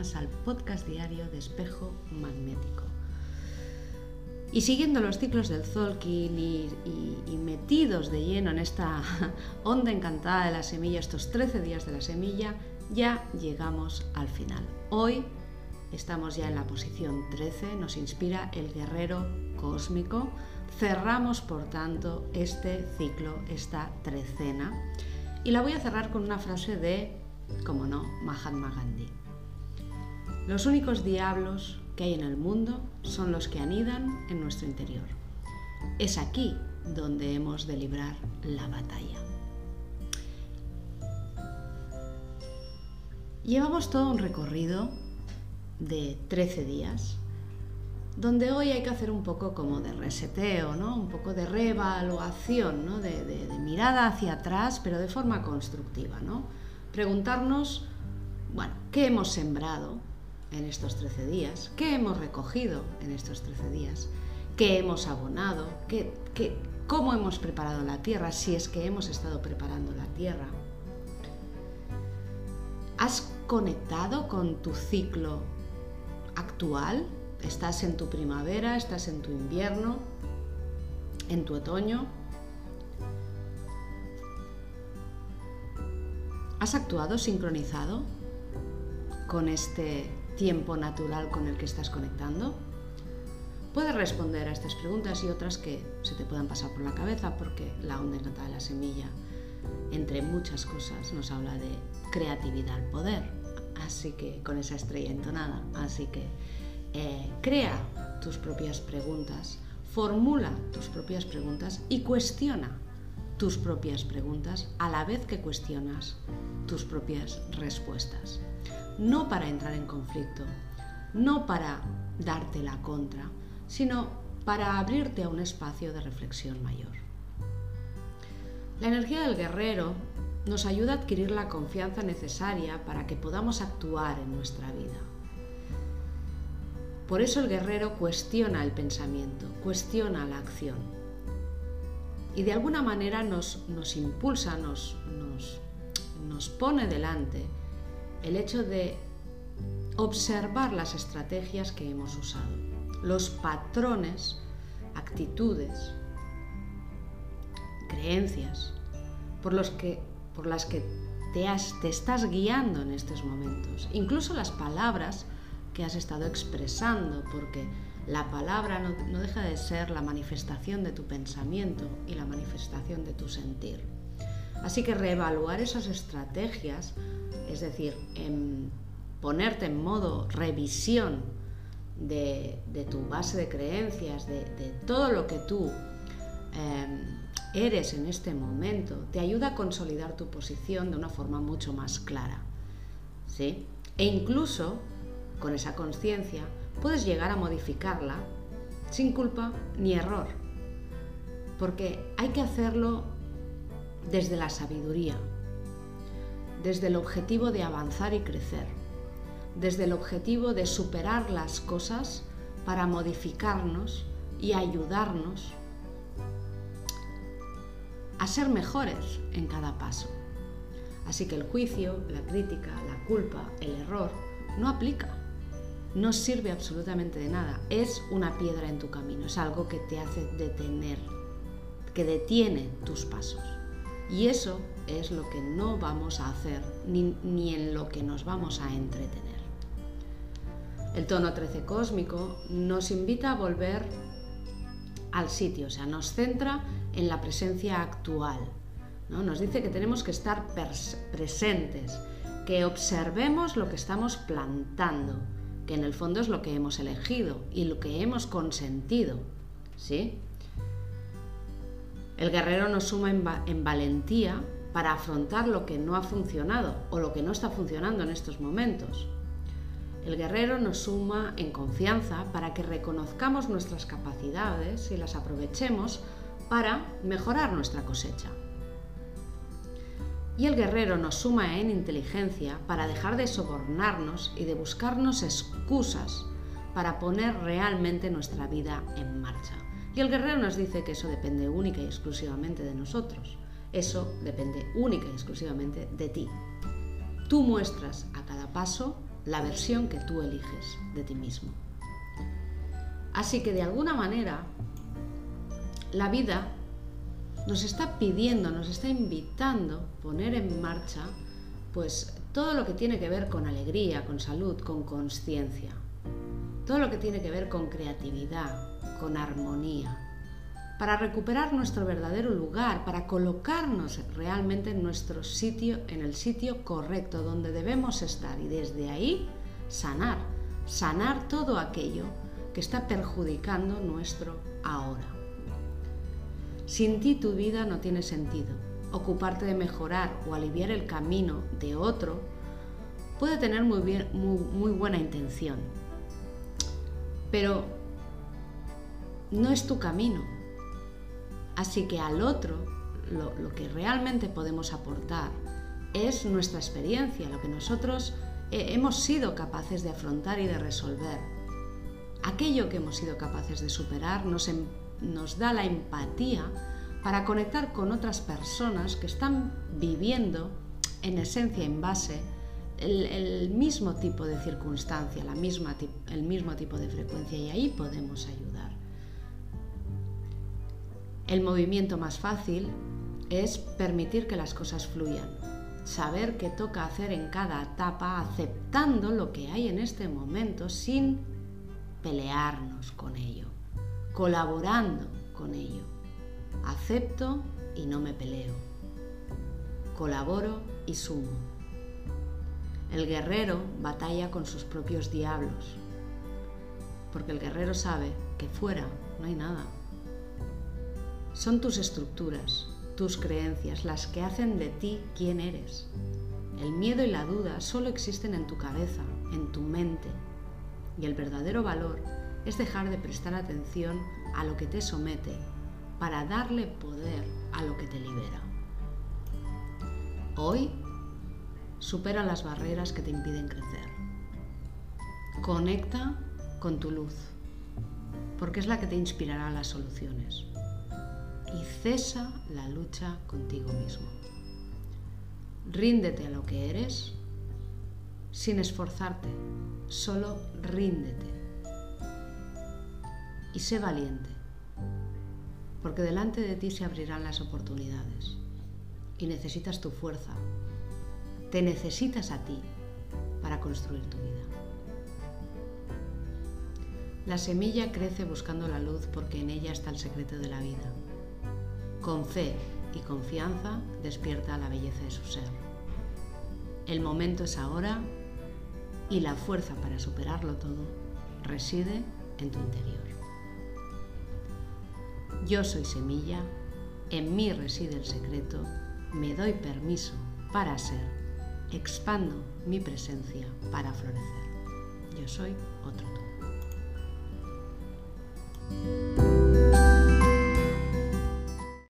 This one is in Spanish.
al podcast diario de espejo magnético. Y siguiendo los ciclos del Zolkin y, y, metidos de lleno en esta onda encantada de la semilla, estos 13 días de la semilla, ya llegamos al final. Hoy estamos ya en la posición 13, nos inspira el guerrero cósmico. Cerramos, por tanto, este ciclo, esta trecena. Y la voy a cerrar con una frase de, como no, Mahatma Gandhi. Los únicos diablos que hay en el mundo son los que anidan en nuestro interior. Es aquí donde hemos de librar la batalla. Llevamos todo un recorrido de 13 días, donde hoy hay que hacer un poco como de reseteo, ¿no? un poco de reevaluación, ¿no? de, mirada hacia atrás, pero de forma constructiva. ¿no? Preguntarnos, bueno, ¿qué hemos sembrado en estos 13 días? ¿Qué hemos recogido en estos 13 días? ¿Qué hemos abonado? ¿Qué, qué, ¿Cómo hemos preparado la tierra? Si es que hemos estado preparando la tierra. ¿Has conectado con tu ciclo actual? ¿Estás en tu primavera? ¿Estás en tu invierno? ¿En tu otoño? ¿Has actuado sincronizado con este tiempo natural con el que estás conectando? Puedes responder a estas preguntas y otras que se te puedan pasar por la cabeza porque la onda encantada de la semilla, entre muchas cosas, nos habla de creatividad al poder. Así que con esa estrella entonada, así que eh, crea tus propias preguntas, formula tus propias preguntas y cuestiona tus propias preguntas a la vez que cuestionas tus propias respuestas. No para entrar en conflicto, no para darte la contra, sino para abrirte a un espacio de reflexión mayor. La energía del guerrero nos ayuda a adquirir la confianza necesaria para que podamos actuar en nuestra vida. Por eso el guerrero cuestiona el pensamiento, cuestiona la acción. Y de alguna manera nos, impulsa, nos, pone delante el hecho de observar las estrategias que hemos usado, los patrones, actitudes, creencias por los que por las que te, te estás guiando en estos momentos, incluso las palabras que has estado expresando, porque la palabra no, deja de ser la manifestación de tu pensamiento y la manifestación de tu sentir. Así que reevaluar esas estrategias, es decir, ponerte en modo revisión de, tu base de creencias, de, todo lo que tú eh, eres en este momento te ayuda a consolidar tu posición de una forma mucho más clara. ¿sí? E incluso con esa conciencia puedes llegar a modificarla sin culpa ni error. Porque hay que hacerlo desde la sabiduría, desde el objetivo de avanzar y crecer, desde el objetivo de superar las cosas para modificarnos y ayudarnos a ser mejores en cada paso. Así que el juicio, la crítica, la culpa, el error no aplica. No sirve absolutamente de nada. Es una piedra en tu camino. Es algo que te hace detener, que detiene tus pasos. Y eso es lo que no vamos a hacer ni, ni en lo que nos vamos a entretener. El tono 13 cósmico nos invita a volver al sitio, o sea, nos centra en la presencia actual. ¿no? Nos dice que tenemos que estar presentes, que observemos lo que estamos plantando, que en el fondo es lo que hemos elegido y lo que hemos consentido. ¿sí? El guerrero nos suma en, en valentía para afrontar lo que no ha funcionado o lo que no está funcionando en estos momentos. El guerrero nos suma en confianza para que reconozcamos nuestras capacidades y las aprovechemos para mejorar nuestra cosecha. Y el guerrero nos suma en inteligencia para dejar de sobornarnos y de buscarnos excusas para poner realmente nuestra vida en marcha. Y el guerrero nos dice que eso depende única y exclusivamente de nosotros. Eso depende única y exclusivamente de ti. Tú muestras a cada paso la versión que tú eliges de ti mismo. Así que de alguna manera la vida nos está pidiendo, nos está invitando a poner en marcha pues todo lo que tiene que ver con alegría, con salud, con conciencia. Todo lo que tiene que ver con creatividad, con armonía, para recuperar nuestro verdadero lugar, para colocarnos realmente en nuestro sitio, en el sitio correcto donde debemos estar y desde ahí sanar, sanar todo aquello que está perjudicando nuestro ahora. Sin ti tu vida no tiene sentido. Ocuparte de mejorar o aliviar el camino de otro puede tener muy, bien, muy buena intención, pero no es tu camino Así que al otro lo, que realmente podemos aportar es nuestra experiencia, lo que nosotros eh, hemos sido capaces de afrontar y de resolver. Aquello que hemos sido capaces de superar nos, em, nos da la empatía para conectar con otras personas que están viviendo en esencia, en base, el, mismo tipo de circunstancia, la misma, el mismo tipo de frecuencia y ahí podemos ayudar. El movimiento más fácil es permitir que las cosas fluyan, saber qué toca hacer en cada etapa, aceptando lo que hay en este momento sin pelearnos con ello, colaborando con ello. Acepto y no me peleo. Colaboro y sumo. El guerrero batalla con sus propios diablos, porque el guerrero sabe que fuera no hay nada. Son tus estructuras, tus creencias, las que hacen de ti quien eres. El miedo y la duda solo existen en tu cabeza, en tu mente. Y el verdadero valor es dejar de prestar atención a lo que te somete para darle poder a lo que te libera. Hoy supera las barreras que te impiden crecer. Conecta con tu luz, porque es la que te inspirará las soluciones y cesa la lucha contigo mismo. Ríndete a lo que eres sin esforzarte, solo ríndete. Y sé valiente, porque delante de ti se abrirán las oportunidades y necesitas tu fuerza. Te necesitas a ti para construir tu vida. La semilla crece buscando la luz porque en ella está el secreto de la vida. Con fe y confianza despierta la belleza de su ser. El momento es ahora y la fuerza para superarlo todo reside en tu interior. Yo soy semilla, en mí reside el secreto, me doy permiso para ser, expando mi presencia para florecer. Yo soy otro tú.